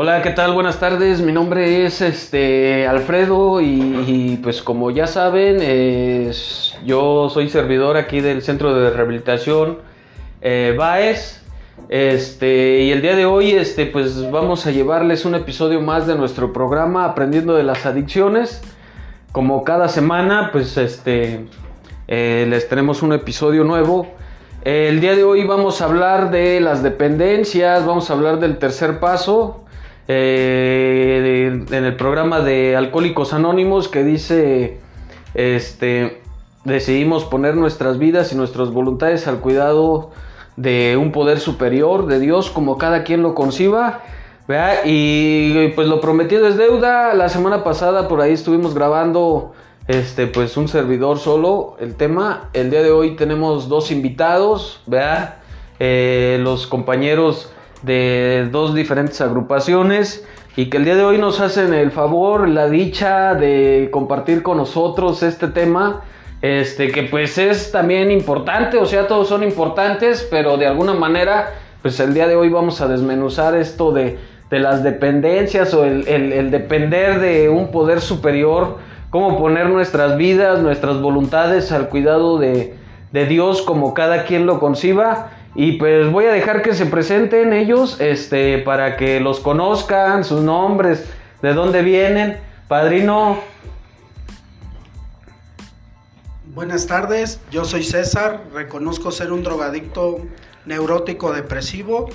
Hola, ¿qué tal? Buenas tardes. Mi nombre es este Alfredo y, pues como ya saben, yo soy servidor aquí del Centro de Rehabilitación eh, Baez. Este, y el día de hoy este, pues vamos a llevarles un episodio más de nuestro programa Aprendiendo de las Adicciones. Como cada semana, pues este, eh, les tenemos un episodio nuevo. El día de hoy vamos a hablar de las dependencias, vamos a hablar del tercer paso, eh, en el programa de Alcohólicos Anónimos que dice, este, decidimos poner nuestras vidas y nuestras voluntades al cuidado de un poder superior, de Dios, como cada quien lo conciba. Y pues lo prometido es deuda. La semana pasada por ahí estuvimos grabando este pues un servidor solo el tema. El día de hoy tenemos dos invitados, vea eh, los compañeros de dos diferentes agrupaciones y que el día de hoy nos hacen el favor, la dicha de compartir con nosotros este tema, este que pues es también importante, o sea, todos son importantes, pero de alguna manera, pues el día de hoy vamos a desmenuzar esto de, de las dependencias o el, el, depender de un poder superior, cómo poner nuestras vidas, nuestras voluntades al cuidado de, de Dios como cada quien lo conciba y pues voy a dejar que se presenten ellos, este, para que los conozcan, sus nombres, de dónde vienen. Padrino. Buenas tardes, yo soy César, reconozco ser un drogadicto neurótico depresivo,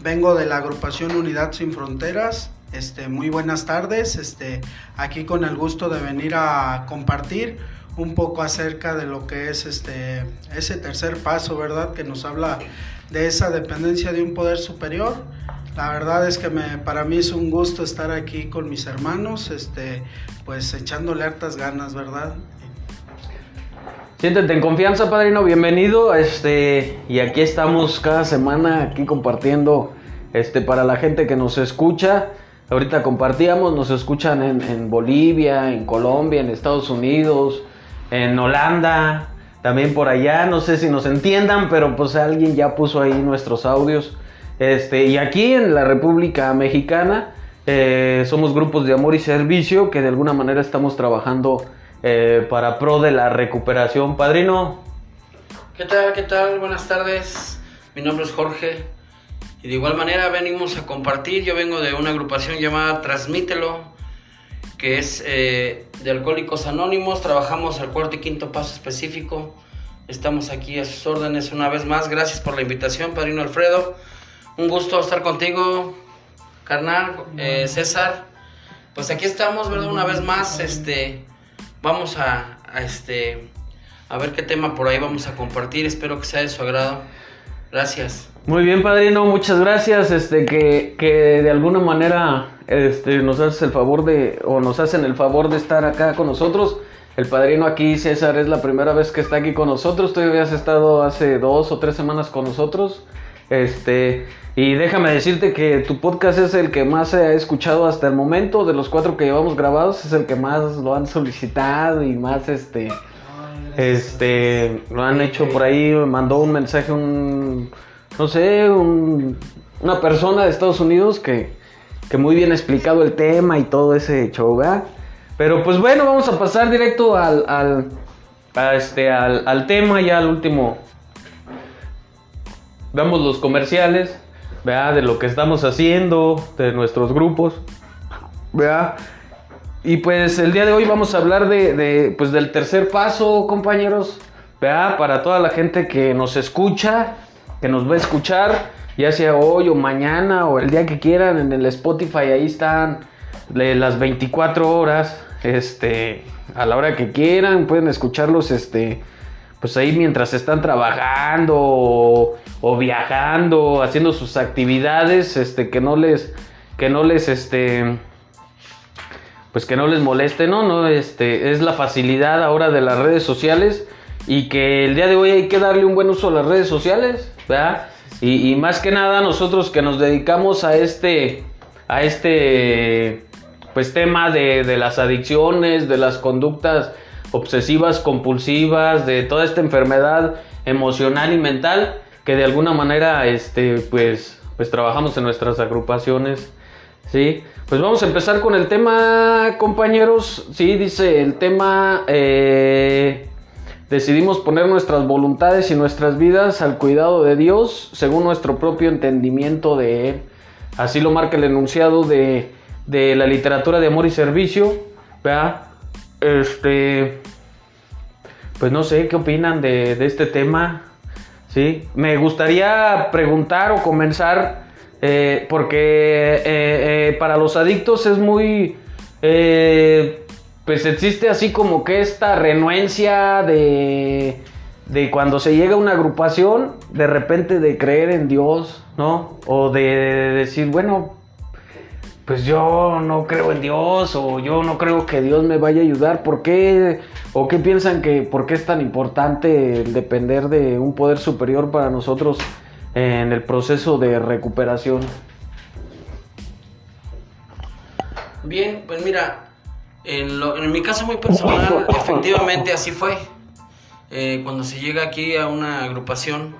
vengo de la agrupación Unidad Sin Fronteras. Este, muy buenas tardes, este, aquí con el gusto de venir a compartir un poco acerca de lo que es este ese tercer paso, ¿verdad? Que nos habla de esa dependencia de un poder superior. La verdad es que para mí es un gusto estar aquí con mis hermanos, este, pues echándole hartas ganas, ¿verdad? Siéntete en confianza, padrino, bienvenido. Este, y aquí estamos cada semana aquí compartiendo este, para la gente que nos escucha. Ahorita compartíamos, nos escuchan en, en Bolivia, en Colombia, en Estados Unidos, en Holanda, también por allá, no sé si nos entiendan, pero pues alguien ya puso ahí nuestros audios. Este, y aquí en la República Mexicana eh, somos grupos de amor y servicio que de alguna manera estamos trabajando eh, para pro de la recuperación. Padrino. ¿Qué tal? ¿Qué tal? Buenas tardes. Mi nombre es Jorge. Y de igual manera venimos a compartir. Yo vengo de una agrupación llamada Transmítelo que es eh, de Alcohólicos Anónimos. Trabajamos el cuarto y quinto paso específico. Estamos aquí a sus órdenes una vez más. Gracias por la invitación, Padrino Alfredo. Un gusto estar contigo, carnal, eh, César. Pues aquí estamos, ¿verdad? Una vez más, este, vamos a, este, a ver qué tema por ahí vamos a compartir. Espero que sea de su agrado. Gracias. Muy bien, padrino, muchas gracias. Este, que, que de alguna manera este, nos haces el favor de, o nos hacen el favor de estar acá con nosotros. El padrino aquí, César, es la primera vez que está aquí con nosotros. Tú habías estado hace dos o tres semanas con nosotros. Este, y déjame decirte que tu podcast es el que más se ha escuchado hasta el momento. De los cuatro que llevamos grabados, es el que más lo han solicitado y más este. Este, lo han hecho por ahí. Mandó un mensaje, un. No sé, un, una persona de Estados Unidos que, que muy bien explicado el tema y todo ese show, ¿verdad? Pero pues bueno, vamos a pasar directo al, al, este, al, tema, ya al último. Damos los comerciales, ¿verdad? De lo que estamos haciendo, de nuestros grupos, ¿verdad? Y pues el día de hoy vamos a hablar de, de pues del tercer paso, compañeros. Para toda la gente que nos escucha, que nos va a escuchar ya sea hoy o mañana o el día que quieran, en el Spotify ahí están las 24 horas, este, a la hora que quieran, pueden escucharlos, este, pues ahí mientras están trabajando o, viajando, haciendo sus actividades, este, que no les, que no les, este, pues que no les moleste, ¿no? No, este, es la facilidad ahora de las redes sociales y que el día de hoy hay que darle un buen uso a las redes sociales, ¿verdad? Y, más que nada nosotros que nos dedicamos a este, a este pues tema de, las adicciones, de las conductas obsesivas, compulsivas, de toda esta enfermedad emocional y mental, que de alguna manera este, pues, pues trabajamos en nuestras agrupaciones. Sí, pues vamos a empezar con el tema, compañeros. Sí, dice el tema, eh, decidimos poner nuestras voluntades y nuestras vidas al cuidado de Dios según nuestro propio entendimiento de Él. Así lo marca el enunciado de, de la literatura de amor y servicio. ¿verdad? Este, pues no sé qué opinan de, de este tema. Sí, me gustaría preguntar o comenzar eh, porque eh, eh, para los adictos es muy... pues existe así como que esta renuencia de, de cuando se llega a una agrupación, de repente de creer en Dios, ¿no? O de decir, bueno, pues yo no creo en Dios o yo no creo que Dios me vaya a ayudar. ¿Por qué? ¿O qué piensan que por qué es tan importante depender de un poder superior para nosotros? En el proceso de recuperación? Bien, pues mira, en, mi caso muy personal, efectivamente así fue. Eh, cuando se llega aquí a una agrupación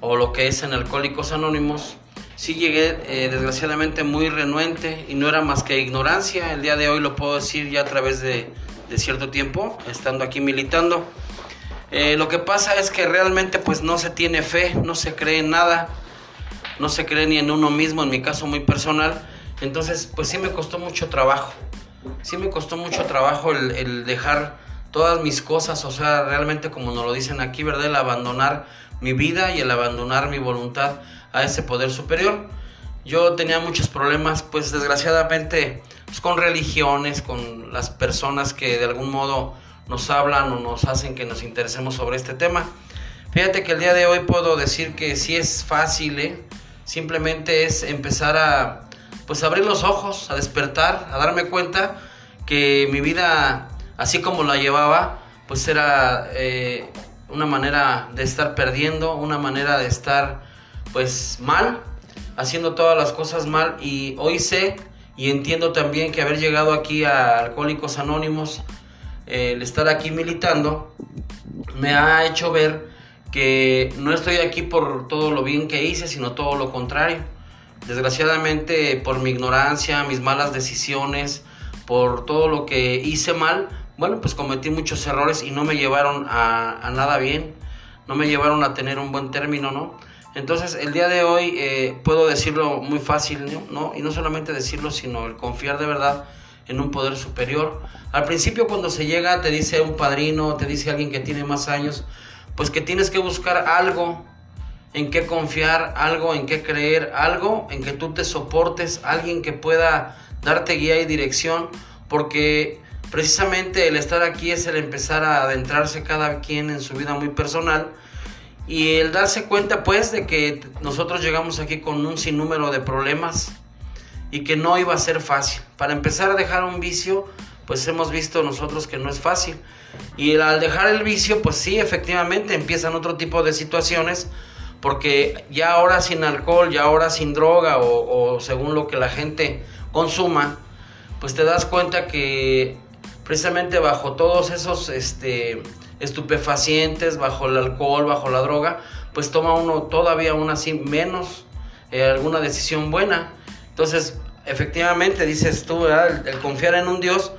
o lo que es en Alcohólicos Anónimos, sí llegué eh, desgraciadamente muy renuente y no era más que ignorancia. El día de hoy lo puedo decir ya a través de, de cierto tiempo, estando aquí militando. Eh, lo que pasa es que realmente pues no se tiene fe, no se cree en nada, no se cree ni en uno mismo, en mi caso muy personal. Entonces pues sí me costó mucho trabajo, sí me costó mucho trabajo el, dejar todas mis cosas, o sea, realmente como nos lo dicen aquí, ¿verdad? El abandonar mi vida y el abandonar mi voluntad a ese poder superior. Yo tenía muchos problemas, pues desgraciadamente, pues, con religiones, con las personas que de algún modo nos hablan o nos hacen que nos interesemos sobre este tema. Fíjate que el día de hoy puedo decir que si es fácil, ¿eh? simplemente es empezar a pues abrir los ojos, a despertar, a darme cuenta que mi vida, así como la llevaba, pues era eh, una manera de estar perdiendo, una manera de estar pues mal, haciendo todas las cosas mal y hoy sé y entiendo también que haber llegado aquí a Alcohólicos Anónimos el estar aquí militando me ha hecho ver que no estoy aquí por todo lo bien que hice, sino todo lo contrario. Desgraciadamente, por mi ignorancia, mis malas decisiones, por todo lo que hice mal, bueno, pues cometí muchos errores y no me llevaron a, nada bien, no me llevaron a tener un buen término, ¿no? Entonces, el día de hoy eh, puedo decirlo muy fácil, ¿no? Y no solamente decirlo, sino el confiar de verdad en un poder superior. Al principio cuando se llega te dice un padrino, te dice alguien que tiene más años, pues que tienes que buscar algo en qué confiar, algo en qué creer, algo en que tú te soportes, alguien que pueda darte guía y dirección, porque precisamente el estar aquí es el empezar a adentrarse cada quien en su vida muy personal y el darse cuenta pues de que nosotros llegamos aquí con un sinnúmero de problemas, y que no iba a ser fácil. Para empezar a dejar un vicio, pues hemos visto nosotros que no es fácil. Y al dejar el vicio, pues sí, efectivamente empiezan otro tipo de situaciones, porque ya ahora sin alcohol, ya ahora sin droga o, según lo que la gente consuma, pues te das cuenta que precisamente bajo todos esos este, estupefacientes, bajo el alcohol, bajo la droga, pues toma uno todavía una así menos eh, alguna decisión buena. Entonces, efectivamente, dices tú, el, confiar en un Dios,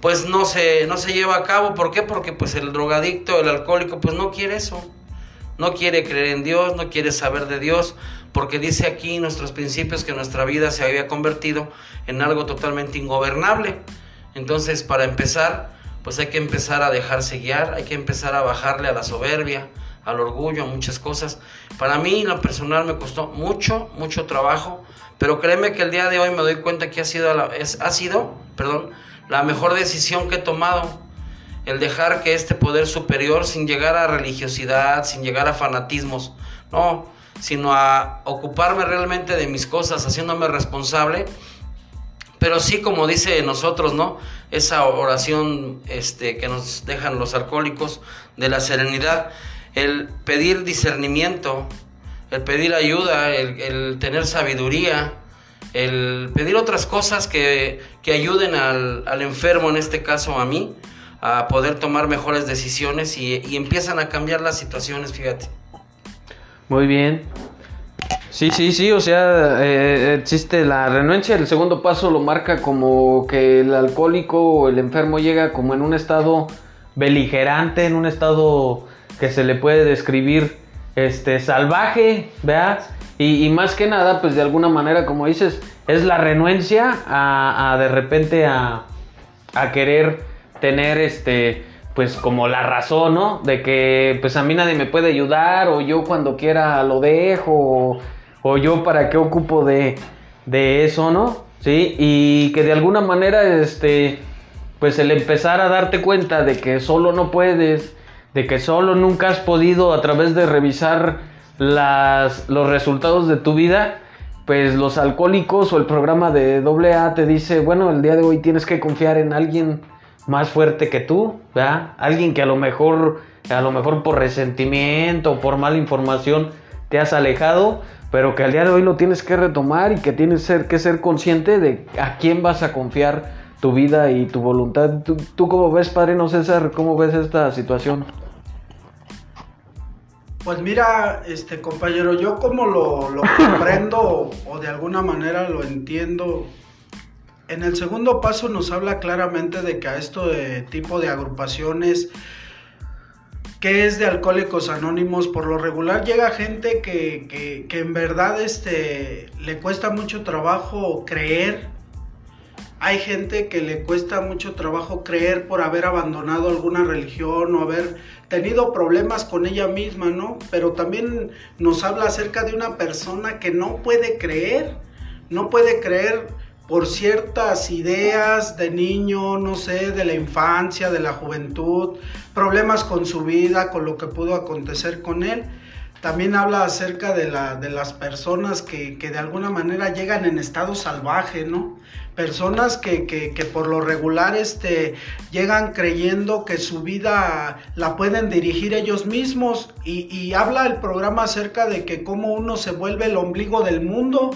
pues no se, no se lleva a cabo. ¿Por qué? Porque pues el drogadicto, el alcohólico, pues no quiere eso. No quiere creer en Dios, no quiere saber de Dios, porque dice aquí nuestros principios que nuestra vida se había convertido en algo totalmente ingobernable. Entonces, para empezar, pues hay que empezar a dejarse guiar, hay que empezar a bajarle a la soberbia, al orgullo, a muchas cosas. Para mí, en lo personal, me costó mucho, mucho trabajo pero créeme que el día de hoy me doy cuenta que ha sido, la, es, ha sido perdón, la mejor decisión que he tomado. El dejar que este poder superior, sin llegar a religiosidad, sin llegar a fanatismos, no, sino a ocuparme realmente de mis cosas, haciéndome responsable. Pero sí, como dice nosotros, ¿no? Esa oración este, que nos dejan los alcohólicos de la serenidad, el pedir discernimiento, el pedir ayuda, el, tener sabiduría, el pedir otras cosas que, ayuden al, enfermo, en este caso a mí, a poder tomar mejores decisiones y, empiezan a cambiar las situaciones, fíjate. Muy bien. Sí, sí, sí, o sea, eh, existe la renuencia, el segundo paso lo marca como que el alcohólico o el enfermo llega como en un estado beligerante, en un estado que se le puede describir este salvaje, ¿verdad? Y, más que nada, pues de alguna manera, como dices, es la renuencia a, de repente a, a querer tener este pues como la razón, ¿no? De que pues a mí nadie me puede ayudar o yo cuando quiera lo dejo o, yo para qué ocupo de, de, eso, ¿no? Sí, y que de alguna manera este pues el empezar a darte cuenta de que solo no puedes, de que solo nunca has podido a través de revisar los resultados de tu vida, pues los alcohólicos o el programa de AA te dice, bueno, el día de hoy tienes que confiar en alguien más fuerte que tú, ¿verdad? Alguien que a lo mejor, a lo mejor por resentimiento o por mala información te has alejado, pero que al día de hoy lo tienes que retomar y que tienes que ser consciente de a quién vas a confiar tu vida y tu voluntad. ¿Tú, tú cómo ves, Padre No César? ¿Cómo ves esta situación? Pues mira, este compañero, yo como lo, lo comprendo o de alguna manera lo entiendo, en el segundo paso nos habla claramente de que a esto de tipo de agrupaciones que es de alcohólicos anónimos, por lo regular llega gente que, en verdad este, le cuesta mucho trabajo creer. Hay gente que le cuesta mucho trabajo creer por haber abandonado alguna religión o haber tenido problemas con ella misma, ¿no? Pero también nos habla acerca de una persona que no puede creer, no puede creer por ciertas ideas de niño, no sé, de la infancia, de la juventud, problemas con su vida, con lo que pudo acontecer con él. También habla acerca de, la, de las personas que, de alguna manera llegan en estado salvaje, ¿no? Personas que, que, por lo regular este, llegan creyendo que su vida la pueden dirigir ellos mismos y, y habla el programa acerca de que cómo uno se vuelve el ombligo del mundo,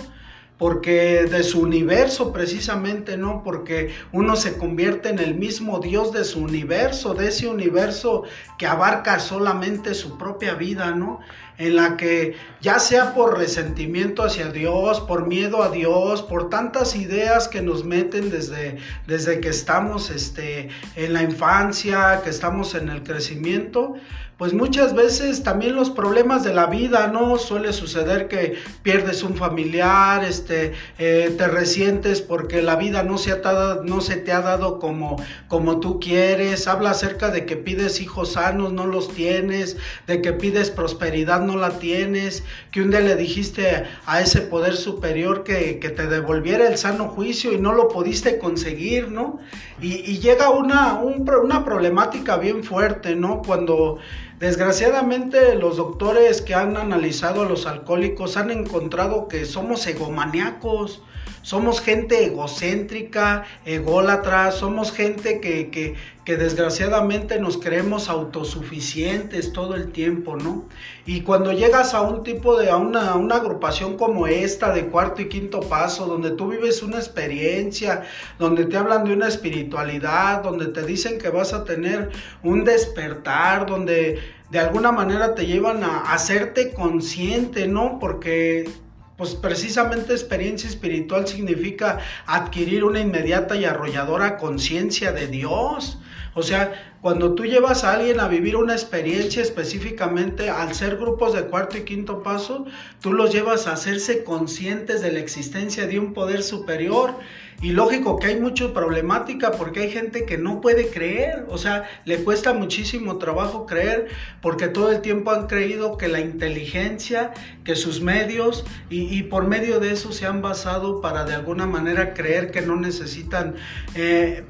porque de su universo precisamente, ¿no? Porque uno se convierte en el mismo Dios de su universo, de ese universo que abarca solamente su propia vida, ¿no? En la que ya sea por resentimiento hacia Dios, por miedo a Dios, por tantas ideas que nos meten desde, desde que estamos este, en la infancia, que estamos en el crecimiento, pues muchas veces también los problemas de la vida, ¿no? Suele suceder que pierdes un familiar, este, eh, te resientes porque la vida no se, ha no se te ha dado como, como tú quieres, habla acerca de que pides hijos sanos, no los tienes, de que pides prosperidad, no la tienes, que un día le dijiste a ese poder superior que, te devolviera el sano juicio y no lo pudiste conseguir, ¿no? Y, llega una, una problemática bien fuerte, ¿no? Cuando Desgraciadamente los doctores que han analizado a los alcohólicos han encontrado que somos egomaniacos, somos gente egocéntrica, ególatra, somos gente que, que, que, desgraciadamente nos creemos autosuficientes todo el tiempo, ¿no? Y cuando llegas a un tipo de, a una, una agrupación como esta de cuarto y quinto paso, donde tú vives una experiencia, donde te hablan de una espiritualidad, donde te dicen que vas a tener un despertar, donde de alguna manera te llevan a hacerte consciente, ¿no? Porque pues precisamente experiencia espiritual significa adquirir una inmediata y arrolladora conciencia de Dios. O sea, cuando tú llevas a alguien a vivir una experiencia específicamente, al ser grupos de cuarto y quinto paso, tú los llevas a hacerse conscientes de la existencia de un poder superior. Y lógico que hay mucha problemática porque hay gente que no puede creer, o sea, le cuesta muchísimo trabajo creer porque todo el tiempo han creído que la inteligencia, que sus medios y, por medio de eso se han basado para de alguna manera creer que no necesitan eh,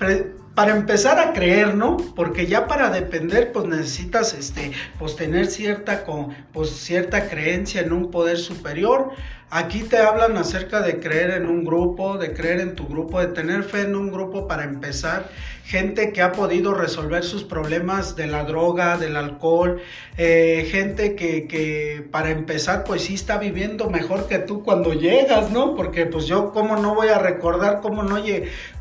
para empezar a creer, ¿no? Porque ya para depender, pues necesitas, este, pues tener cierta, pues cierta creencia en un poder superior. Aquí te hablan acerca de creer en un grupo, de creer en tu grupo, de tener fe en un grupo para empezar. gente que ha podido resolver sus problemas de la droga, del alcohol, eh, gente que, que, para empezar pues sí está viviendo mejor que tú cuando llegas, ¿no? Porque pues yo cómo no voy a recordar cómo, no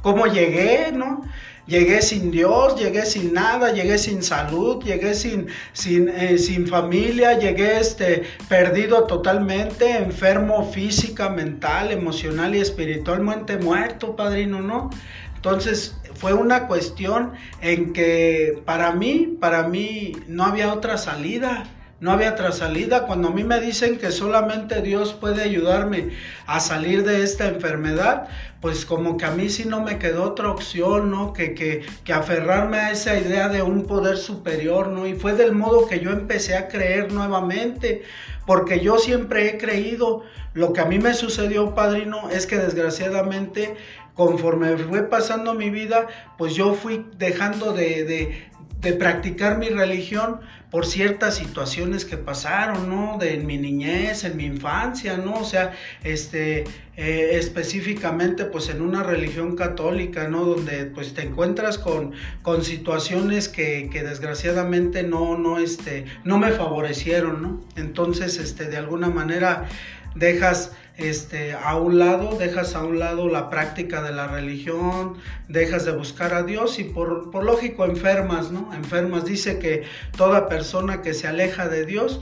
cómo llegué, ¿no? Llegué sin Dios, llegué sin nada, llegué sin salud, llegué sin, sin, eh, sin familia, llegué este, perdido totalmente, enfermo física, mental, emocional y espiritualmente muerto, padrino, ¿no? Entonces fue una cuestión en que para mí, para mí no había otra salida no había otra salida. Cuando a mí me dicen que solamente Dios puede ayudarme a salir de esta enfermedad, pues como que a mí sí no me quedó otra opción, ¿no? Que, que, que aferrarme a esa idea de un poder superior, ¿no? Y fue del modo que yo empecé a creer nuevamente, porque yo siempre he creído, lo que a mí me sucedió, padrino, es que desgraciadamente conforme fue pasando mi vida, pues yo fui dejando de, de, de practicar mi religión por ciertas situaciones que pasaron, ¿no? De mi niñez, en mi infancia, ¿no? O sea, este, eh, específicamente, pues en una religión católica, ¿no? Donde, pues te encuentras con, con situaciones que, que, desgraciadamente no, no, este, no me favorecieron, ¿no? Entonces, este, de alguna manera dejas este, a un lado, dejas a un lado la práctica de la religión, dejas de buscar a Dios y por, por lógico enfermas, ¿no? Enfermas. Dice que toda persona que se aleja de Dios,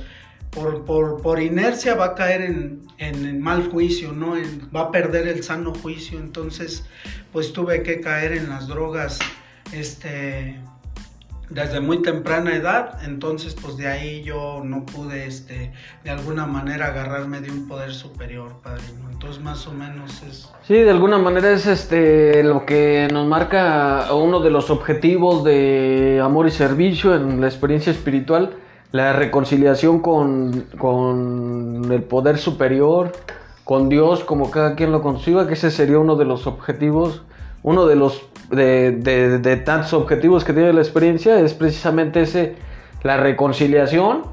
por, por, por inercia va a caer en, en, mal juicio, ¿no? va a perder el sano juicio. Entonces, pues tuve que caer en las drogas, este, desde muy temprana edad, entonces pues de ahí yo no pude este de alguna manera agarrarme de un poder superior, padrino. Entonces más o menos es Sí, de alguna manera es este lo que nos marca uno de los objetivos de amor y servicio en la experiencia espiritual, la reconciliación con, con el poder superior, con Dios como cada quien lo conciba, que ese sería uno de los objetivos, uno de los de, tantos objetivos que tiene la experiencia es precisamente ese, la reconciliación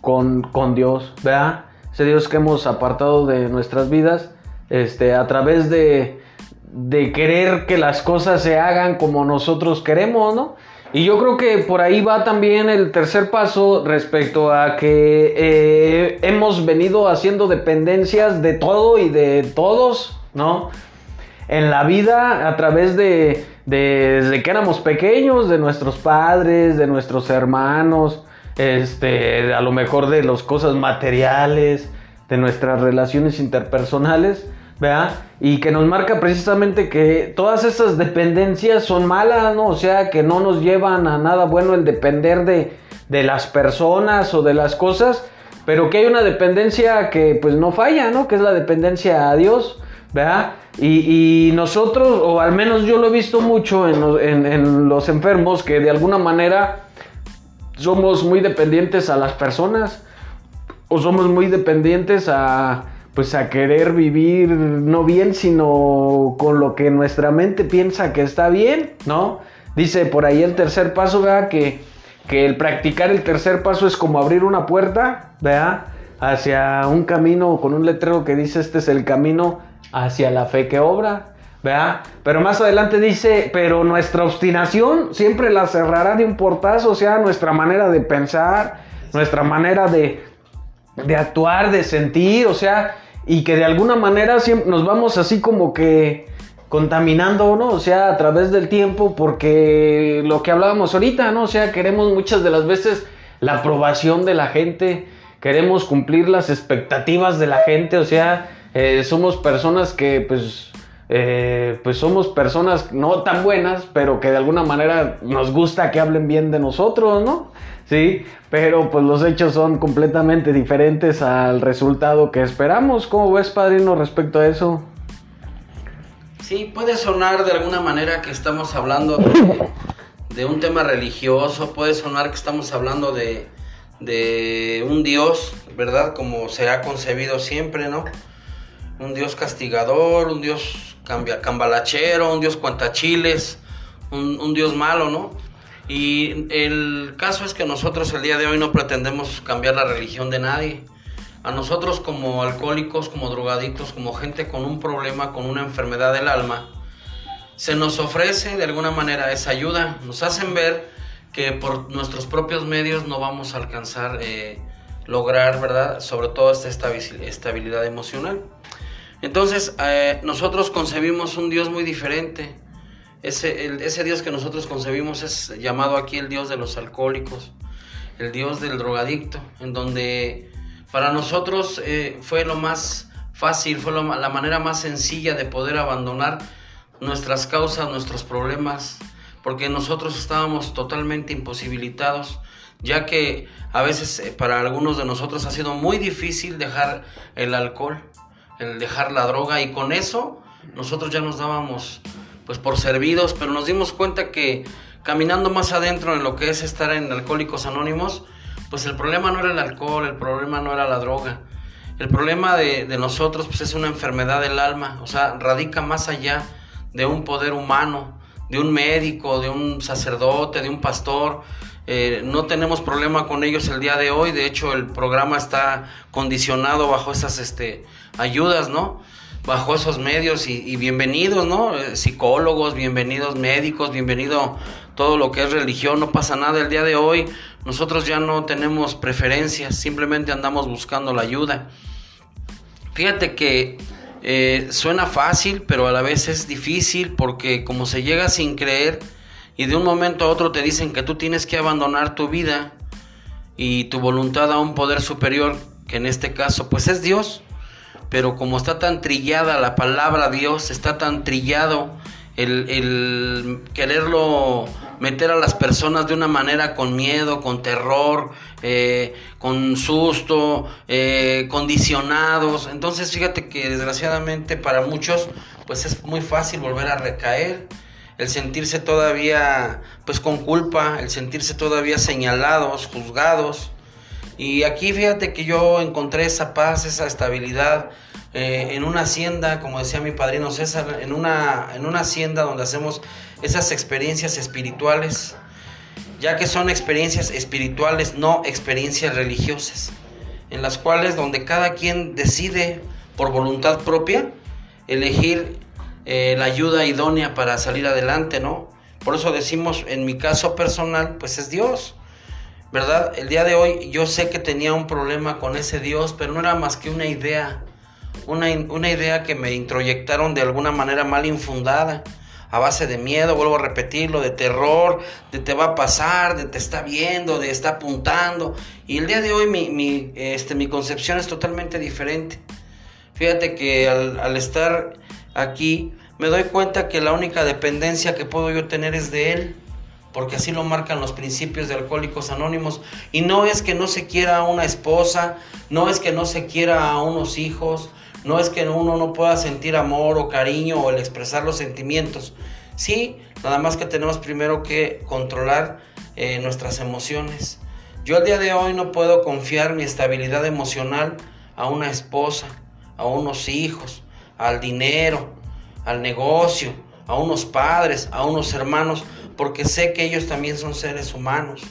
con, con Dios, ¿verdad? Ese Dios que hemos apartado de nuestras vidas, este, a través de, de querer que las cosas se hagan como nosotros queremos, ¿no? Y yo creo que por ahí va también el tercer paso respecto a que eh, hemos venido haciendo dependencias de todo y de todos, ¿no? En la vida a través de, desde que éramos pequeños, de nuestros padres, de nuestros hermanos, este, a lo mejor de las cosas materiales, de nuestras relaciones interpersonales, ¿verdad? Y que nos marca precisamente que todas esas dependencias son malas, ¿no? O sea, que no nos llevan a nada bueno el depender de, de las personas o de las cosas, pero que hay una dependencia que pues no falla, ¿no? Que es la dependencia a Dios. ¿Verdad? Y, nosotros, o al menos yo lo he visto mucho en los, enfermos, que de alguna manera somos muy dependientes a las personas, o somos muy dependientes a, pues a querer vivir no bien, sino con lo que nuestra mente piensa que está bien, ¿no? Dice por ahí el tercer paso, ¿verdad? Que, que el practicar el tercer paso es como abrir una puerta, ¿verdad? Hacia un camino con un letrero que dice este es el camino hacia la fe que obra. ¿verdad? Pero más adelante dice, pero nuestra obstinación siempre la cerrará de un portazo, o sea, nuestra manera de pensar, nuestra manera de, de actuar, de sentir, o sea, y que de alguna manera nos vamos así como que contaminando, ¿no? O sea, a través del tiempo, porque lo que hablábamos ahorita, ¿no? O sea, queremos muchas de las veces la aprobación de la gente, queremos cumplir las expectativas de la gente, o sea, eh, somos personas que pues eh, pues somos personas no tan buenas, pero que de alguna manera nos gusta que hablen bien de nosotros, ¿no? Sí, pero pues los hechos son completamente diferentes al resultado que esperamos. ¿Cómo ves, padrino, respecto a eso? Sí, puede sonar de alguna manera que estamos hablando de, de un tema religioso, puede sonar que estamos hablando de, de un Dios, ¿verdad? Como se ha concebido siempre, ¿no? Un Dios castigador, un Dios cambia, cambalachero, un Dios cuantachiles, un, un Dios malo, ¿no? Y el caso es que nosotros el día de hoy no pretendemos cambiar la religión de nadie. A nosotros como alcohólicos, como drogadictos, como gente con un problema, con una enfermedad del alma, se nos ofrece de alguna manera esa ayuda. Nos hacen ver que por nuestros propios medios no vamos a alcanzar eh, lograr, ¿verdad? Sobre todo esta estabilidad emocional. Entonces, eh, nosotros concebimos un Dios muy diferente. Ese, Dios que nosotros concebimos es llamado aquí el Dios de los alcohólicos, el Dios del drogadicto, en donde para nosotros eh, fue lo más fácil, fue la manera más sencilla de poder abandonar nuestras causas, nuestros problemas, porque nosotros estábamos totalmente imposibilitados, ya que a veces eh, para algunos de nosotros ha sido muy difícil dejar el alcohol, el dejar la droga y con eso nosotros ya nos dábamos pues por servidos, pero nos dimos cuenta que caminando más adentro en lo que es estar en Alcohólicos Anónimos, pues el problema no era el alcohol, el problema no era la droga. El problema de, nosotros pues es una enfermedad del alma, o sea, radica más allá de un poder humano, de un médico, de un sacerdote, de un pastor. Eh, no tenemos problema con ellos el día de hoy, de hecho el programa está condicionado bajo esas este, ayudas, ¿no? Bajo esos medios y, bienvenidos, ¿no? Eh, psicólogos, bienvenidos médicos, bienvenido todo lo que es religión, no pasa nada el día de hoy. Nosotros ya no tenemos preferencias, simplemente andamos buscando la ayuda. Fíjate que eh, suena fácil, pero a la vez es difícil porque como se llega sin creer y de un momento a otro te dicen que tú tienes que abandonar tu vida y tu voluntad a un poder superior, que en este caso pues es Dios, pero como está tan trillada la palabra Dios, está tan trillado el, quererlo meter a las personas de una manera con miedo, con terror, eh, con susto, eh, condicionados. Entonces fíjate que desgraciadamente para muchos pues es muy fácil volver a recaer, el sentirse todavía pues con culpa, el sentirse todavía señalados, juzgados. Y aquí fíjate que yo encontré esa paz, esa estabilidad eh, en una hacienda, como decía mi padrino César, en una, en una hacienda donde hacemos esas experiencias espirituales, ya que son experiencias espirituales, no experiencias religiosas, en las cuales donde cada quien decide por voluntad propia elegir eh, la ayuda idónea para salir adelante, ¿no? Por eso decimos, en mi caso personal, pues es Dios, ¿verdad? El día de hoy yo sé que tenía un problema con ese Dios, pero no era más que una idea, una, una idea que me introyectaron de alguna manera mal infundada a base de miedo, vuelvo a repetirlo, de terror, de te va a pasar, de te está viendo, de está apuntando. Y el día de hoy mi, mi, este, mi concepción es totalmente diferente. Fíjate que al, al estar aquí me doy cuenta que la única dependencia que puedo yo tener es de Él porque así lo marcan los principios de Alcohólicos Anónimos. Y no es que no se quiera a una esposa, no es que no se quiera a unos hijos, no es que uno no pueda sentir amor o cariño o el expresar los sentimientos. Sí, nada más que tenemos primero que controlar eh, nuestras emociones. Yo al día de hoy no puedo confiar mi estabilidad emocional a una esposa, a unos hijos, al dinero, al negocio, a unos padres, a unos hermanos, porque sé que ellos también son seres humanos,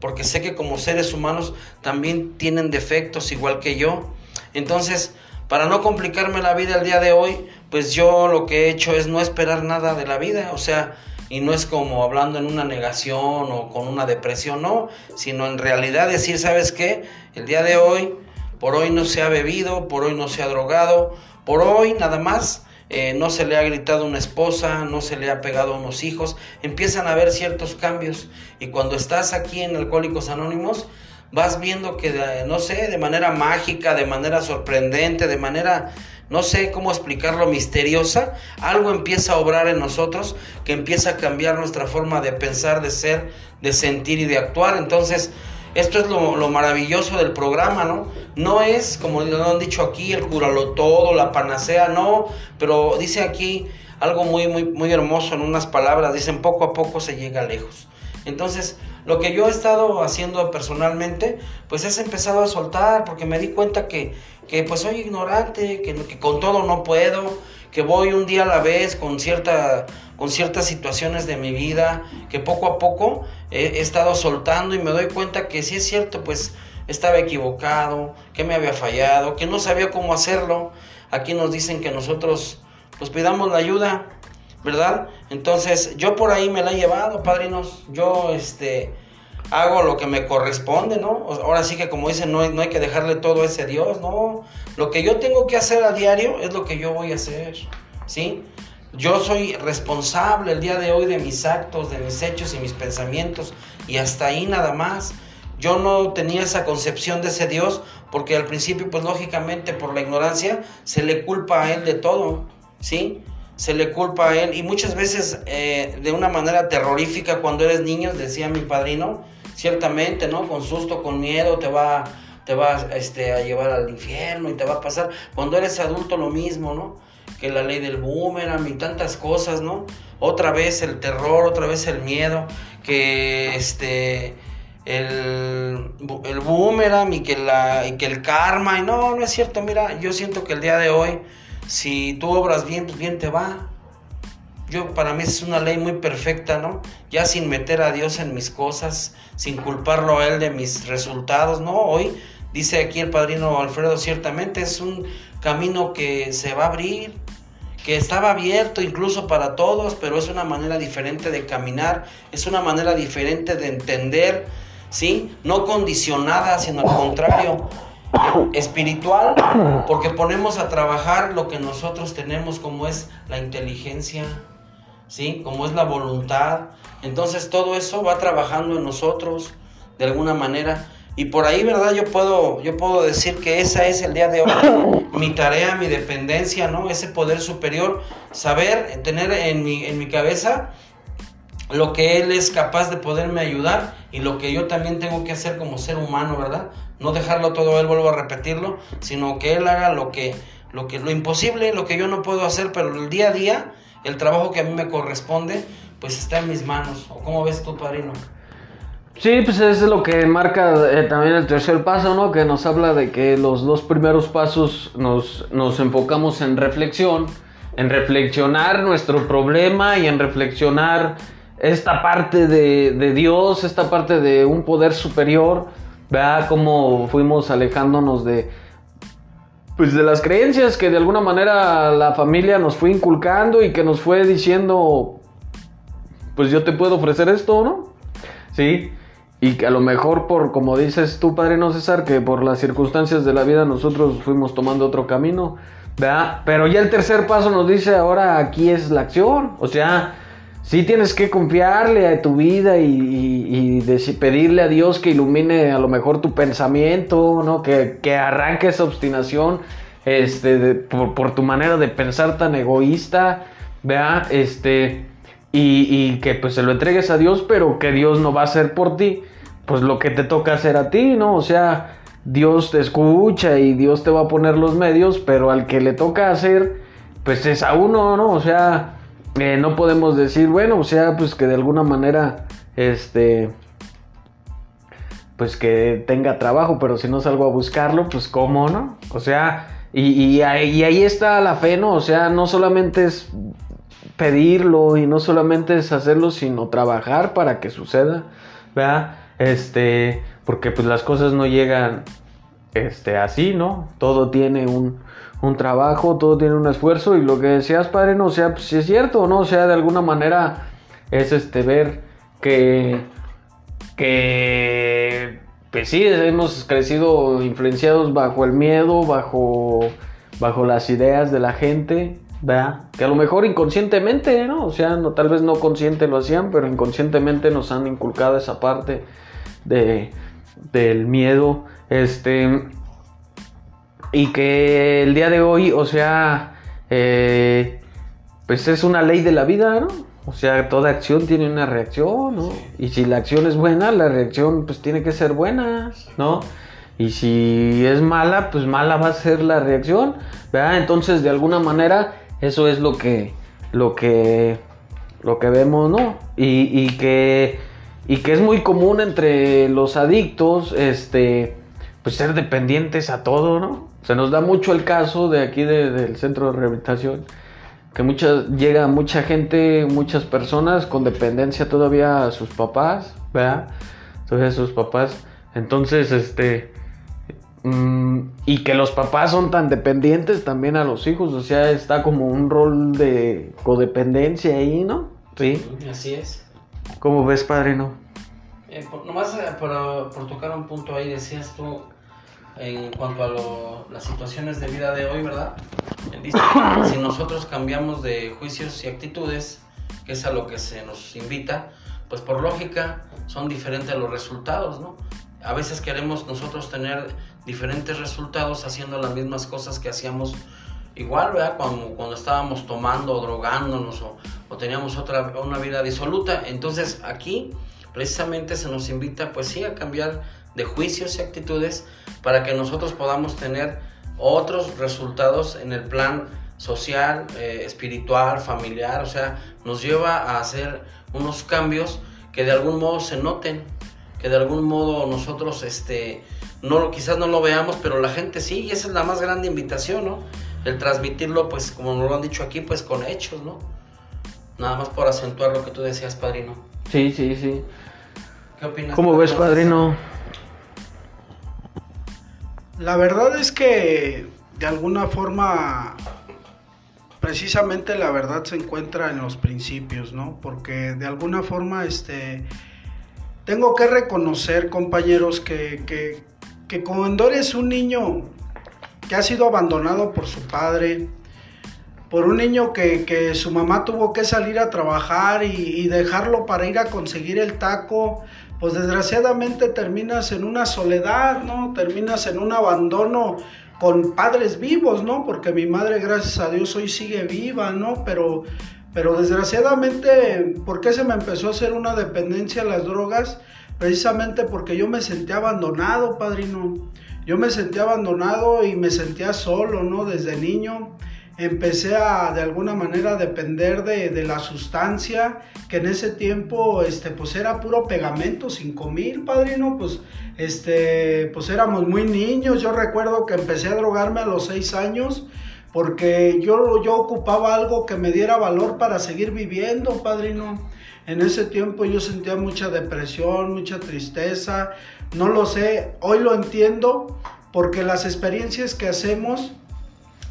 porque sé que como seres humanos también tienen defectos igual que yo. Entonces, para no complicarme la vida el día de hoy, pues yo lo que he hecho es no esperar nada de la vida, o sea, y no es como hablando en una negación o con una depresión, no, sino en realidad decir, ¿sabes qué? El día de hoy, por hoy no se ha bebido, por hoy no se ha drogado, por hoy nada más eh, no se le ha gritado una esposa, no se le ha pegado a unos hijos, empiezan a haber ciertos cambios y cuando estás aquí en Alcohólicos Anónimos, vas viendo que, no sé, de manera mágica, de manera sorprendente, de manera, no sé cómo explicarlo, misteriosa, algo empieza a obrar en nosotros que empieza a cambiar nuestra forma de pensar, de ser, de sentir y de actuar. Entonces, esto es lo, maravilloso del programa, ¿no? No es, como lo han dicho aquí, el curalo todo, la panacea, no, pero dice aquí algo muy, muy, muy hermoso en unas palabras, dicen poco a poco se llega lejos. Entonces, lo que yo he estado haciendo personalmente, pues es empezado a soltar, porque me di cuenta que, que pues soy ignorante, que, que, con todo no puedo, que voy un día a la vez con, cierta, con ciertas situaciones de mi vida, que poco a poco he, estado soltando y me doy cuenta que sí es cierto, pues estaba equivocado, que me había fallado, que no sabía cómo hacerlo. Aquí nos dicen que nosotros pues pidamos la ayuda, ¿verdad? Entonces, yo por ahí me la he llevado, padrinos. Yo, este, hago lo que me corresponde, ¿no? Ahora sí que como dicen, no hay, no hay que dejarle todo a ese Dios, no. Lo que yo tengo que hacer a diario es lo que yo voy a hacer, ¿sí? Yo soy responsable el día de hoy de mis actos, de mis hechos y mis pensamientos, y hasta ahí nada más. Yo no tenía esa concepción de ese Dios porque al principio, pues lógicamente por la ignorancia, se le culpa a Él de todo, ¿sí? Se le culpa a Él y muchas veces eh, de una manera terrorífica cuando eres niño, decía mi padrino, ciertamente, ¿no? Con susto, con miedo, te va, te va este, a llevar al infierno y te va a pasar. Cuando eres adulto lo mismo, ¿no? Que la ley del boomerang y tantas cosas, ¿no? Otra vez el terror, otra vez el miedo, que este el, el boomerang y que, la, y que el karma. Y no, no es cierto. Mira, yo siento que el día de hoy, si tú obras bien, pues bien te va. Yo, para mí es una ley muy perfecta, ¿no? Ya sin meter a Dios en mis cosas, sin culparlo a Él de mis resultados, ¿no? Hoy, dice aquí el padrino Alfredo, ciertamente es un camino que se va a abrir, que estaba abierto incluso para todos, pero es una manera diferente de caminar, es una manera diferente de entender ¿sí? No condicionada, sino al contrario, espiritual, porque ponemos a trabajar lo que nosotros tenemos como es la inteligencia, ¿sí? Como es la voluntad. Entonces todo eso va trabajando en nosotros de alguna manera. Y por ahí, ¿verdad? Yo puedo, yo puedo decir que esa es el día de hoy mi tarea, mi dependencia, ¿no? Ese poder superior, saber, tener en mi, en mi cabeza lo que Él es capaz de poderme ayudar y lo que yo también tengo que hacer como ser humano, ¿verdad? No dejarlo todo Él, vuelvo a repetirlo, sino que Él haga lo que, lo que, lo imposible, lo que yo no puedo hacer, pero el día a día, el trabajo que a mí me corresponde, pues está en mis manos. ¿O cómo ves tú, padrino? Sí, pues es lo que marca eh, también el tercer paso, ¿no? Que nos habla de que los dos primeros pasos nos, nos enfocamos en reflexión, en reflexionar nuestro problema y en reflexionar esta parte de, Dios, esta parte de un poder superior, vea cómo fuimos alejándonos de, pues de las creencias que de alguna manera la familia nos fue inculcando y que nos fue diciendo, pues yo te puedo ofrecer esto, ¿no? Sí, y que a lo mejor por, como dices tú, Padre No César, que por las circunstancias de la vida nosotros fuimos tomando otro camino, ¿verdad? Pero ya el tercer paso nos dice, ahora aquí es la acción, o sea, sí tienes que confiarle a tu vida y, pedirle a Dios que ilumine a lo mejor tu pensamiento, ¿no? Que, que arranque esa obstinación este, por, tu manera de pensar tan egoísta, vea, este, y, y, que pues se lo entregues a Dios, pero que Dios no va a hacer por ti, pues lo que te toca hacer a ti, ¿no? O sea, Dios te escucha y Dios te va a poner los medios, pero al que le toca hacer, pues es a uno, ¿no? O sea, eh, no podemos decir, bueno, o sea, pues que de alguna manera, este, pues que tenga trabajo, pero si no salgo a buscarlo, pues cómo, ¿no? O sea, y, ahí, está la fe, ¿no? O sea, no solamente es pedirlo y no solamente es hacerlo, sino trabajar para que suceda, ¿verdad? Este, porque pues las cosas no llegan, este, así, ¿no? Todo tiene un, un trabajo, todo tiene un esfuerzo y lo que decías, padre, no o sea, pues, si es cierto, ¿no? O sea, de alguna manera es este ver que, que, pues sí, hemos crecido influenciados bajo el miedo, bajo, bajo las ideas de la gente, ¿verdad? Que a lo mejor inconscientemente, ¿no? O sea, no, tal vez no consciente lo hacían, pero inconscientemente nos han inculcado esa parte de, del miedo, este y que el día de hoy, o sea, eh, pues es una ley de la vida, ¿no? O sea, toda acción tiene una reacción, ¿no? Y si la acción es buena, la reacción pues tiene que ser buena, ¿no? Y si es mala, pues mala va a ser la reacción, ¿verdad? Entonces, de alguna manera, eso es lo que, lo que, lo que vemos, ¿no? Y, y que, y que es muy común entre los adictos, este, pues ser dependientes a todo, ¿no? Se nos da mucho el caso de aquí del centro de rehabilitación, que mucha, llega mucha gente, muchas personas con dependencia todavía a sus papás, ¿verdad? Entonces sus papás, entonces, este, Mm, y que los papás son tan dependientes también a los hijos, o sea, está como un rol de codependencia ahí, ¿no? Sí. Así es. ¿Cómo ves, padrino? Eh, nomás eh, por, tocar un punto ahí, decías tú, en cuanto a las situaciones de vida de hoy, ¿verdad? si nosotros cambiamos de juicios y actitudes, que es a lo que se nos invita, pues por lógica son diferentes los resultados, ¿no? A veces queremos nosotros tener diferentes resultados haciendo las mismas cosas que hacíamos igual, ¿verdad? Cuando, cuando estábamos tomando o drogándonos o, o teníamos otra, una vida disoluta. Entonces aquí precisamente se nos invita pues sí a cambiar de juicios y actitudes para que nosotros podamos tener otros resultados en el plan social, eh, espiritual, familiar, o sea, nos lleva a hacer unos cambios que de algún modo se noten, que de algún modo nosotros, este, no, quizás no lo veamos, pero la gente sí, y esa es la más grande invitación, ¿no? El transmitirlo, pues, como nos lo han dicho aquí, pues con hechos, ¿no? Nada más por acentuar lo que tú decías, padrino. Sí, sí, sí. ¿Qué opinas? ¿Cómo ves, padrino? La verdad es que de alguna forma precisamente la verdad se encuentra en los principios, ¿no? Porque de alguna forma este tengo que reconocer, compañeros, que, que, que cuando un niño que ha sido abandonado por su padre, por un niño que, su mamá tuvo que salir a trabajar y, dejarlo para ir a conseguir el taco, pues desgraciadamente terminas en una soledad, ¿no? Terminas en un abandono con padres vivos, ¿no? Porque mi madre, gracias a Dios, hoy sigue viva, ¿no? Pero, pero desgraciadamente, ¿por qué se me empezó a hacer una dependencia a las drogas? Precisamente porque yo me sentía abandonado, padrino. Yo me sentía abandonado y me sentía solo, ¿no? Desde niño empecé a de alguna manera depender de, la sustancia que en ese tiempo este pues era puro pegamento 5000 padrino pues este pues éramos muy niños. Yo recuerdo que empecé a drogarme a los 6 años porque yo, yo ocupaba algo que me diera valor para seguir viviendo padrino. En ese tiempo yo sentía mucha depresión mucha tristeza no lo sé hoy lo entiendo porque las experiencias que hacemos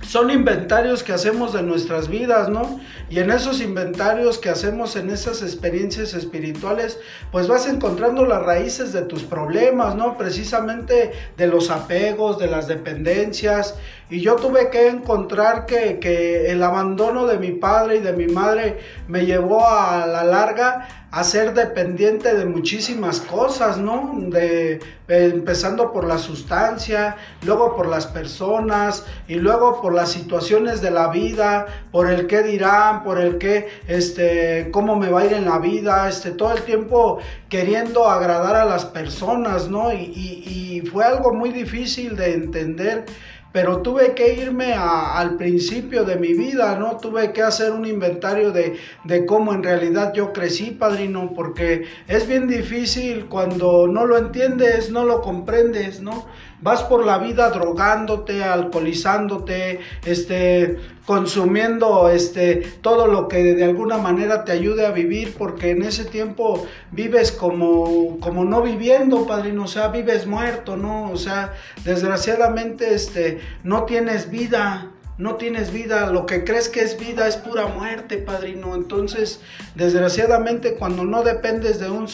son inventarios que hacemos de nuestras vidas, ¿no? Y en esos inventarios que hacemos en esas experiencias espirituales, pues vas encontrando las raíces de tus problemas, ¿no? Precisamente de los apegos, de las dependencias. Y yo tuve que encontrar que, que el abandono de mi padre y de mi madre me llevó a la larga a ser dependiente de muchísimas cosas, ¿no? De, empezando por la sustancia, luego por las personas y luego por las situaciones de la vida, por el qué dirán, por el qué, este, cómo me va a ir en la vida, este, todo el tiempo queriendo agradar a las personas, ¿no? Y, fue algo muy difícil de entender pero tuve que irme al principio de mi vida, ¿no? Tuve que hacer un inventario de, de, cómo en realidad yo crecí, padrino, porque es bien difícil cuando no lo entiendes, no lo comprendes, ¿no? Vas por la vida drogándote, alcoholizándote, este, consumiendo este, todo lo que de alguna manera te ayude a vivir, porque en ese tiempo vives como, como no viviendo, padrino, o sea, vives muerto, ¿no? O sea, desgraciadamente este, no tienes vida no tienes vida, lo que crees que es vida es pura muerte, padrino. Entonces, desgraciadamente, cuando no dependes de un,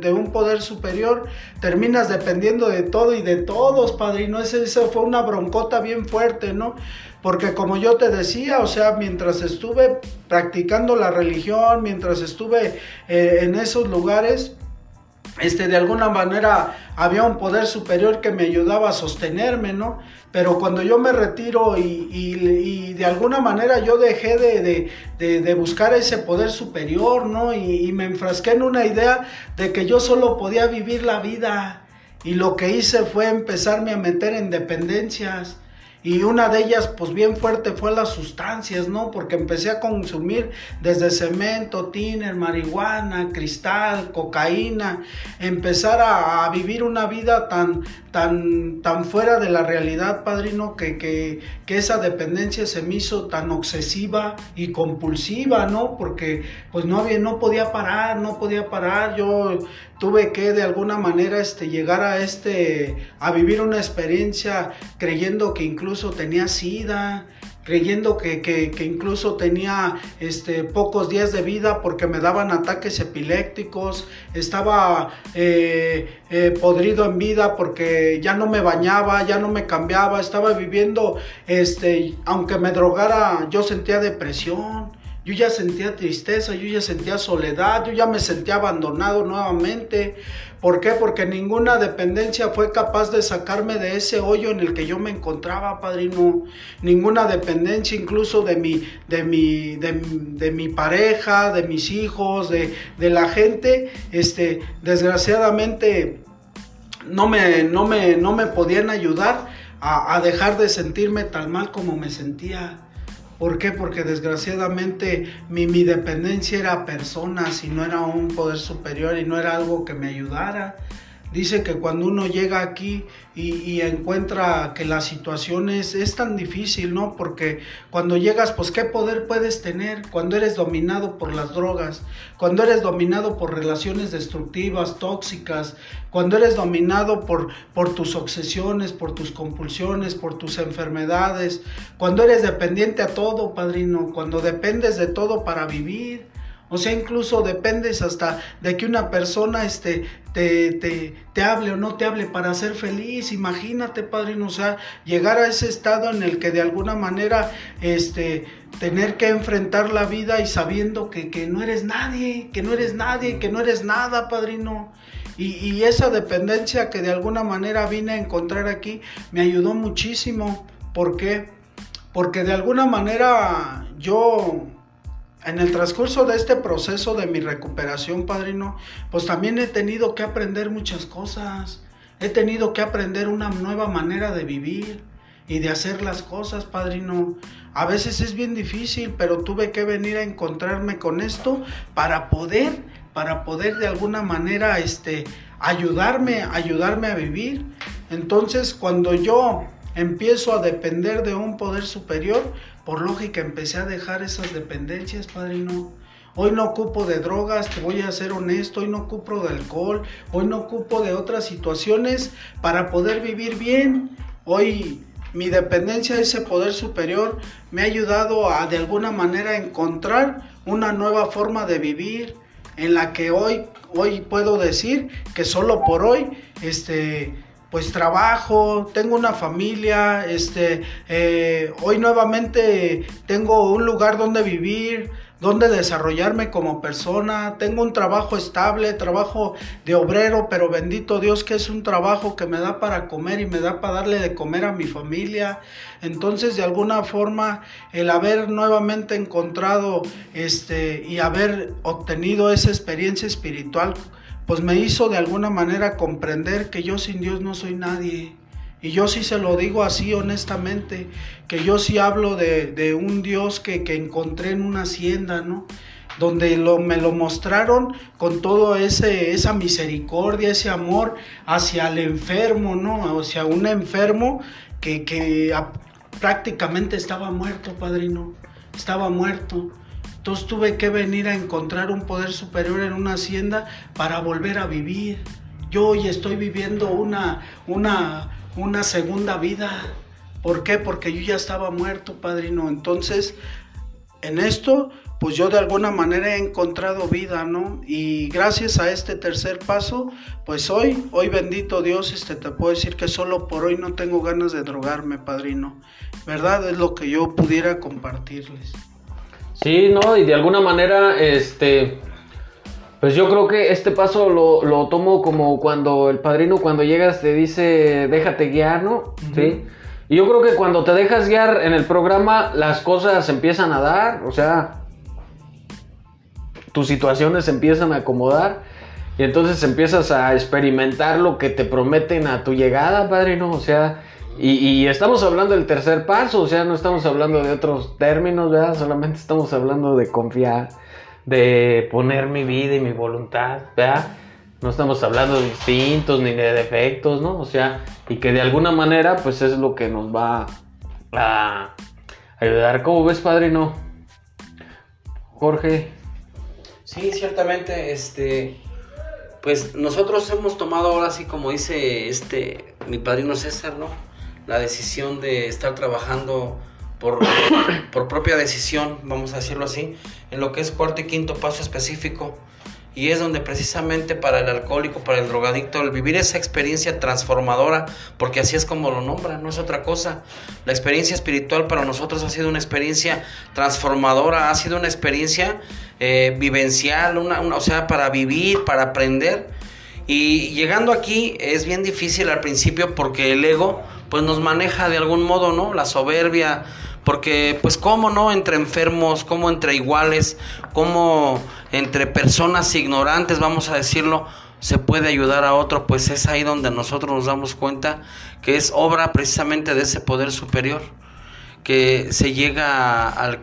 de un poder superior, terminas dependiendo de todo y de todos, padrino. Esa fue una broncota bien fuerte, ¿no? Porque como yo te decía, o sea, mientras estuve practicando la religión, mientras estuve eh, en esos lugares, este, de alguna manera había un poder superior que me ayudaba a sostenerme, ¿no? Pero cuando yo me retiro y, de alguna manera yo dejé de, buscar ese poder superior, ¿no? Y, me enfrasqué en una idea de que yo solo podía vivir la vida. Y lo que hice fue empezarme a meter en dependencias. Y una de ellas, pues bien fuerte, fue las sustancias, ¿no? Porque empecé a consumir desde cemento, tiner, marihuana, cristal, cocaína, empezar a, vivir una vida tan, tan, tan fuera de la realidad, padrino, que, que, que, esa dependencia se me hizo tan obsesiva y compulsiva, ¿no? Porque pues no había, no podía parar, no podía parar, yo tuve que de alguna manera este, llegar a, este, a vivir una experiencia creyendo que incluso tenía sida, creyendo que, que, que, incluso tenía este, pocos días de vida porque me daban ataques epilépticos, estaba eh, eh, podrido en vida porque ya no me bañaba, ya no me cambiaba, estaba viviendo, este, aunque me drogara, yo sentía depresión. Yo ya sentía tristeza, yo ya sentía soledad, yo ya me sentía abandonado nuevamente. ¿Por qué? Porque ninguna dependencia fue capaz de sacarme de ese hoyo en el que yo me encontraba, padrino. Ninguna dependencia, incluso de mi, de mi, de, mi pareja, de mis hijos, de, la gente, este, desgraciadamente no me, no me, no me podían ayudar a, a dejar de sentirme tan mal como me sentía. ¿Por qué? Porque desgraciadamente mi, mi, dependencia era personas y no era un poder superior y no era algo que me ayudara. Dice que cuando uno llega aquí y, encuentra que la situación es, es, tan difícil, ¿no? Porque cuando llegas, pues qué poder puedes tener cuando eres dominado por las drogas, cuando eres dominado por relaciones destructivas, tóxicas, cuando eres dominado por, por tus obsesiones, por tus compulsiones, por tus enfermedades, cuando eres dependiente a todo, padrino, cuando dependes de todo para vivir. O sea, incluso dependes hasta de que una persona este, te, te, te, hable o no te hable para ser feliz. Imagínate, padrino, o sea, llegar a ese estado en el que de alguna manera este, tener que enfrentar la vida y sabiendo que, que no eres nadie, que no eres nadie, que no eres nada, padrino. Y, y esa dependencia que de alguna manera vine a encontrar aquí me ayudó muchísimo. ¿Por qué? Porque de alguna manera yo en el transcurso de este proceso de mi recuperación, padrino, pues también he tenido que aprender muchas cosas. He tenido que aprender una nueva manera de vivir y de hacer las cosas, padrino. A veces es bien difícil, pero tuve que venir a encontrarme con esto para poder, para poder de alguna manera, este, ayudarme, ayudarme a vivir. Entonces, cuando yo empiezo a depender de un poder superior, por lógica empecé a dejar esas dependencias, padrino. Hoy no ocupo de drogas, te voy a ser honesto, hoy no ocupo de alcohol, hoy no ocupo de otras situaciones para poder vivir bien. Hoy mi dependencia de ese poder superior me ha ayudado a de alguna manera encontrar una nueva forma de vivir en la que hoy hoy puedo decir que solo por hoy este pues trabajo, tengo una familia, este, eh, hoy nuevamente tengo un lugar donde vivir, donde desarrollarme como persona, tengo un trabajo estable, trabajo de obrero, pero bendito Dios que es un trabajo que me da para comer y me da para darle de comer a mi familia. Entonces, de alguna forma, el haber nuevamente encontrado este y haber obtenido esa experiencia espiritual pues me hizo de alguna manera comprender que yo sin Dios no soy nadie. Y yo sí se lo digo así honestamente, que yo sí hablo de, un Dios que, encontré en una hacienda, ¿no? Donde lo, me lo mostraron con todo ese, esa misericordia, ese amor hacia el enfermo, ¿no? Hacia un enfermo que, que prácticamente estaba muerto, padrino, estaba muerto. Entonces tuve que venir a encontrar un poder superior en una hacienda para volver a vivir. Yo hoy estoy viviendo una, una, una segunda vida. ¿Por qué? Porque yo ya estaba muerto, padrino. Entonces, en esto, pues yo de alguna manera he encontrado vida, ¿no? Y gracias a este tercer paso, pues hoy, hoy bendito Dios, este, te puedo decir que solo por hoy no tengo ganas de drogarme, padrino. ¿Verdad? Es lo que yo pudiera compartirles. Sí, no, y de alguna manera, este, pues yo creo que este paso lo, tomo como cuando el padrino cuando llegas te dice, déjate guiar, ¿no? Sí. Y yo creo que cuando te dejas guiar en el programa, las cosas empiezan a dar, o sea, tus situaciones se empiezan a acomodar y entonces empiezas a experimentar lo que te prometen a tu llegada, padrino, o sea, Y, estamos hablando del tercer paso, o sea, no estamos hablando de otros términos, ¿verdad? Solamente estamos hablando de confiar, de poner mi vida y mi voluntad, ¿verdad? No estamos hablando de instintos ni de defectos, ¿no? O sea, y que de alguna manera, pues es lo que nos va a ayudar. ¿Cómo ves, padrino? Jorge. Sí, ciertamente, este, pues nosotros hemos tomado ahora sí, como dice este, mi padrino César, ¿no? La decisión de estar trabajando por, por propia decisión, vamos a decirlo así, en lo que es cuarto y quinto paso específico. Y es donde precisamente para el alcohólico, para el drogadicto, el vivir esa experiencia transformadora, porque así es como lo nombra, no es otra cosa. La experiencia espiritual para nosotros ha sido una experiencia transformadora, ha sido una experiencia eh, vivencial, una, o sea, para vivir, para aprender. Y llegando aquí es bien difícil al principio porque el ego pues nos maneja de algún modo, ¿no? La soberbia, porque pues cómo no entre enfermos, como entre iguales, como entre personas ignorantes, vamos a decirlo, se puede ayudar a otro, pues es ahí donde nosotros nos damos cuenta que es obra precisamente de ese poder superior que se llega al,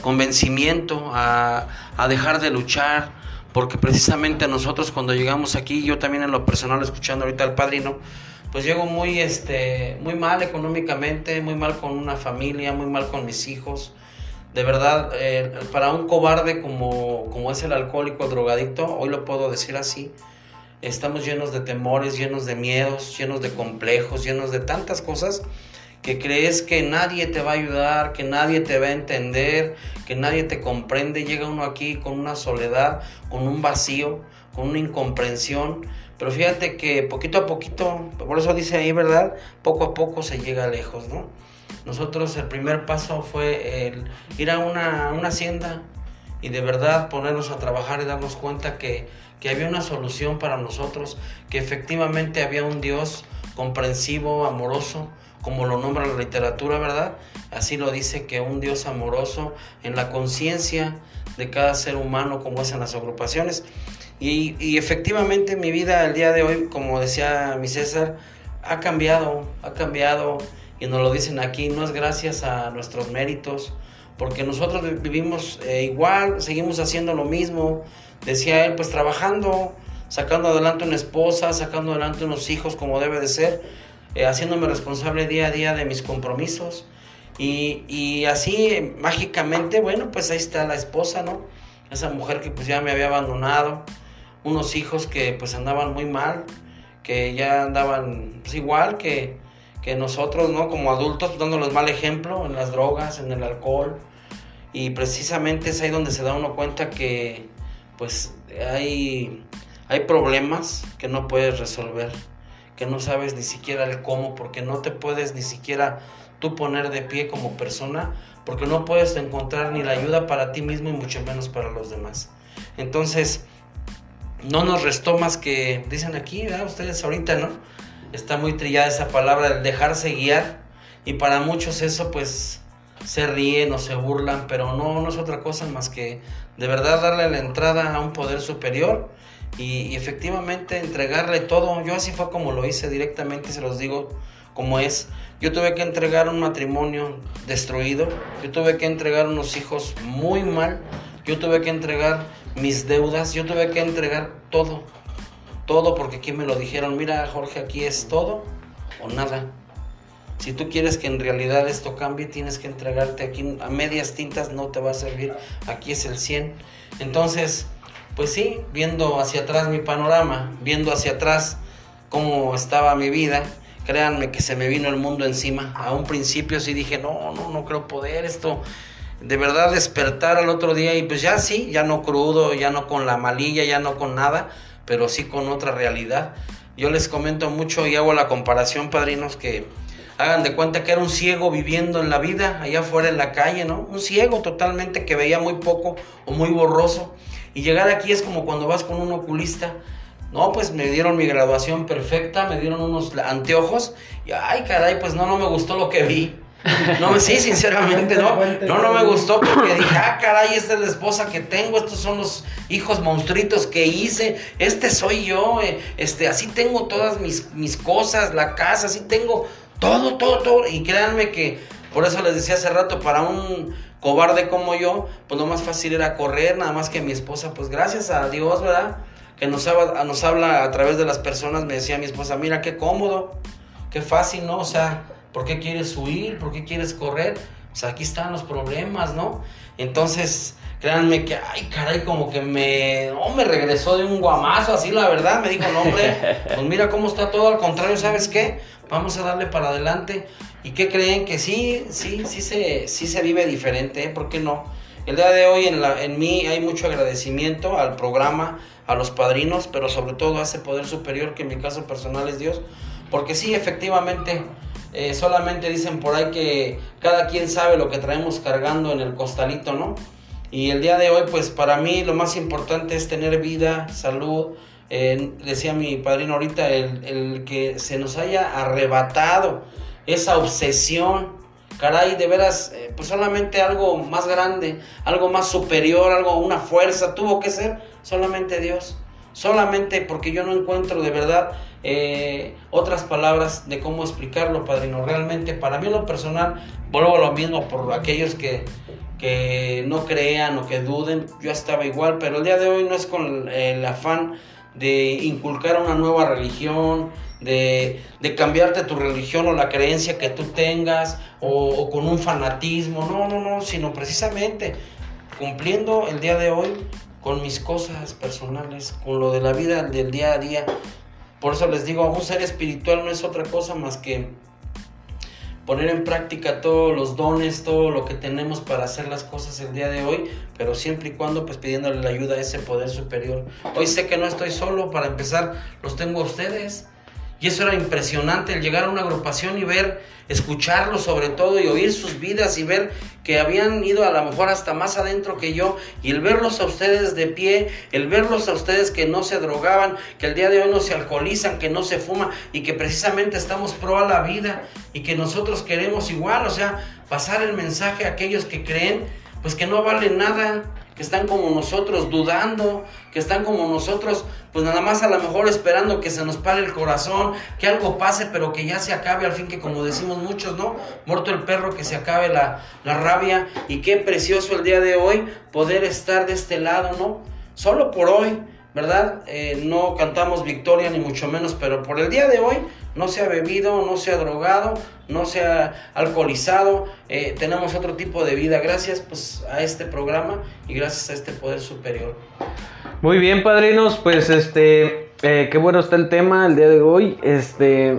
convencimiento, a, a, dejar de luchar, porque precisamente nosotros cuando llegamos aquí, yo también en lo personal escuchando ahorita al padrino, pues llego muy, este, muy mal económicamente, muy mal con una familia, muy mal con mis hijos. De verdad, eh, para un cobarde como, como es el alcohólico, el drogadicto, hoy lo puedo decir así, estamos llenos de temores, llenos de miedos, llenos de complejos, llenos de tantas cosas que crees que nadie te va a ayudar, que nadie te va a entender, que nadie te comprende. Llega uno aquí con una soledad, con un vacío, con una incomprensión pero fíjate que poquito a poquito, por eso dice ahí, ¿verdad? Poco a poco se llega lejos, ¿no? Nosotros el primer paso fue ir a una, hacienda y de verdad ponernos a trabajar y darnos cuenta que, que había una solución para nosotros, que efectivamente había un Dios comprensivo, amoroso, como lo nombra la literatura, ¿verdad? Así lo dice que un Dios amoroso en la conciencia de cada ser humano, como es en las agrupaciones. Y, efectivamente mi vida el día de hoy, como decía mi César, ha cambiado, ha cambiado y nos lo dicen aquí, no es gracias a nuestros méritos, porque nosotros vivimos eh, igual, seguimos haciendo lo mismo, decía él, pues trabajando, sacando adelante una esposa, sacando adelante unos hijos como debe de ser, eh, haciéndome responsable día a día de mis compromisos. Y, y así mágicamente, bueno, pues ahí está la esposa, ¿no? Esa mujer que pues ya me había abandonado, unos hijos que pues andaban muy mal, que ya andaban pues, igual que, que nosotros, ¿no? Como adultos, dándoles mal ejemplo en las drogas, en el alcohol. Y precisamente es ahí donde se da uno cuenta que pues hay, hay problemas que no puedes resolver, que no sabes ni siquiera el cómo, porque no te puedes ni siquiera tú poner de pie como persona, porque no puedes encontrar ni la ayuda para ti mismo y mucho menos para los demás. Entonces, no nos restó más que, dicen aquí, ustedes ahorita, ¿no? Está muy trillada esa palabra, el dejarse guiar. Y para muchos eso pues se ríen o se burlan, pero no, no es otra cosa más que de verdad darle la entrada a un poder superior y, efectivamente entregarle todo. Yo así fue como lo hice directamente, se los digo como es. Yo tuve que entregar un matrimonio destruido, yo tuve que entregar unos hijos muy mal, yo tuve que entregar mis deudas, yo tuve que entregar todo, todo porque aquí me lo dijeron, mira Jorge, aquí es todo o nada. Si tú quieres que en realidad esto cambie, tienes que entregarte aquí a medias tintas, no te va a servir, aquí es el 100. Entonces, pues sí, viendo hacia atrás mi panorama, viendo hacia atrás cómo estaba mi vida, créanme que se me vino el mundo encima. A un principio sí dije, no, no, no creo poder esto de verdad despertar al otro día y pues ya sí, ya no crudo, ya no con la malilla, ya no con nada, pero sí con otra realidad. Yo les comento mucho y hago la comparación, padrinos, que hagan de cuenta que era un ciego viviendo en la vida, allá afuera en la calle, ¿no? Un ciego totalmente que veía muy poco o muy borroso. Y llegar aquí es como cuando vas con un oculista. No, pues me dieron mi graduación perfecta, me dieron unos anteojos y ay, caray, pues no, no me gustó lo que vi. No, sí, sinceramente, no. No, no me gustó porque dije, ah, caray, esta es la esposa que tengo, estos son los hijos monstruitos que hice, este soy yo, eh, este, así tengo todas mis, mis cosas, la casa, así tengo Todo, todo, todo. Y créanme que, por eso les decía hace rato, para un cobarde como yo, pues lo más fácil era correr, nada más que mi esposa, pues gracias a Dios, ¿verdad? Que nos habla, nos habla a través de las personas, me decía mi esposa, mira qué cómodo, qué fácil, ¿no? O sea, ¿por qué quieres huir? ¿Por qué quieres correr? O sea, aquí están los problemas, ¿no? Entonces, créanme que, ay, caray, como que me, no, me regresó de un guamazo, así la verdad, me dijo, no, hombre, pues mira cómo está todo, al contrario, ¿sabes qué? Vamos a darle para adelante. ¿Y qué creen? Que sí, sí, sí se, sí se vive diferente, ¿eh? ¿por qué no? El día de hoy en, la, en mí hay mucho agradecimiento al programa, a los padrinos, pero sobre todo a ese poder superior que en mi caso personal es Dios, porque sí, efectivamente, eh, solamente dicen por ahí que cada quien sabe lo que traemos cargando en el costalito, ¿no? Y el día de hoy, pues para mí lo más importante es tener vida, salud. Eh, decía mi padrino ahorita, el, que se nos haya arrebatado esa obsesión. Caray, de veras, eh, pues solamente algo más grande, algo más superior, algo, una fuerza, tuvo que ser solamente Dios. Solamente porque yo no encuentro de verdad eh, otras palabras de cómo explicarlo, padrino. Realmente, para mí, lo personal, vuelvo a lo mismo por aquellos que, que no crean o que duden. Yo estaba igual, pero el día de hoy no es con el afán de inculcar una nueva religión, de, de, cambiarte tu religión o la creencia que tú tengas, o, o, con un fanatismo, no, no, no, sino precisamente cumpliendo el día de hoy con mis cosas personales, con lo de la vida del día a día. Por eso les digo, un ser espiritual no es otra cosa más que poner en práctica todos los dones, todo lo que tenemos para hacer las cosas el día de hoy, pero siempre y cuando pues pidiéndole la ayuda a ese poder superior. Hoy sé que no estoy solo, para empezar los tengo a ustedes. Y eso era impresionante, el llegar a una agrupación y ver, escucharlos sobre todo y oír sus vidas y ver que habían ido a lo mejor hasta más adentro que yo y el verlos a ustedes de pie, el verlos a ustedes que no se drogaban, que el día de hoy no se alcoholizan, que no se fuma y que precisamente estamos pro a la vida y que nosotros queremos igual, o sea, pasar el mensaje a aquellos que creen pues que no valen nada, que están como nosotros dudando, que están como nosotros, pues nada más a lo mejor esperando que se nos pare el corazón, que algo pase, pero que ya se acabe al fin, que como decimos muchos, ¿no? Muerto el perro, que se acabe la, la rabia, y qué precioso el día de hoy poder estar de este lado, ¿no? Solo por hoy, ¿verdad? Eh, no cantamos victoria ni mucho menos, pero por el día de hoy no se ha bebido, no se ha drogado, no se ha alcoholizado, eh, tenemos otro tipo de vida gracias pues a este programa y gracias a este poder superior. Muy bien, padrinos, pues este, eh, qué bueno está el tema el día de hoy, este,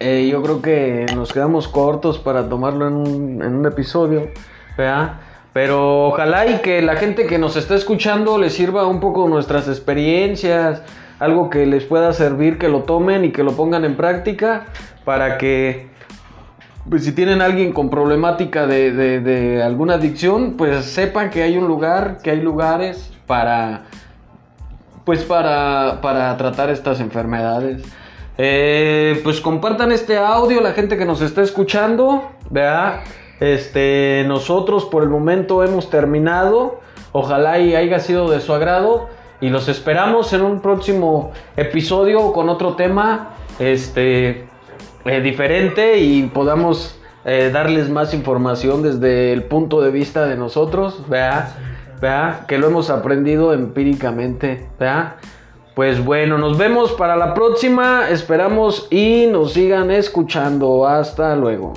eh, yo creo que nos quedamos cortos para tomarlo en un, en un episodio, ¿verdad? Pero ojalá y que la gente que nos está escuchando les sirva un poco nuestras experiencias, algo que les pueda servir, que lo tomen y que lo pongan en práctica para que pues, si tienen alguien con problemática de, alguna adicción, pues sepan que hay un lugar, que hay lugares para pues para, para tratar estas enfermedades. Eh, pues compartan este audio, la gente que nos está escuchando, ¿verdad? Este, nosotros por el momento hemos terminado. Ojalá y haya sido de su agrado. Y los esperamos en un próximo episodio con otro tema este, eh, diferente y podamos eh, darles más información desde el punto de vista de nosotros, ¿verdad? ¿verdad? Que lo hemos aprendido empíricamente, ¿verdad? Pues bueno, nos vemos para la próxima. Esperamos y nos sigan escuchando. Hasta luego.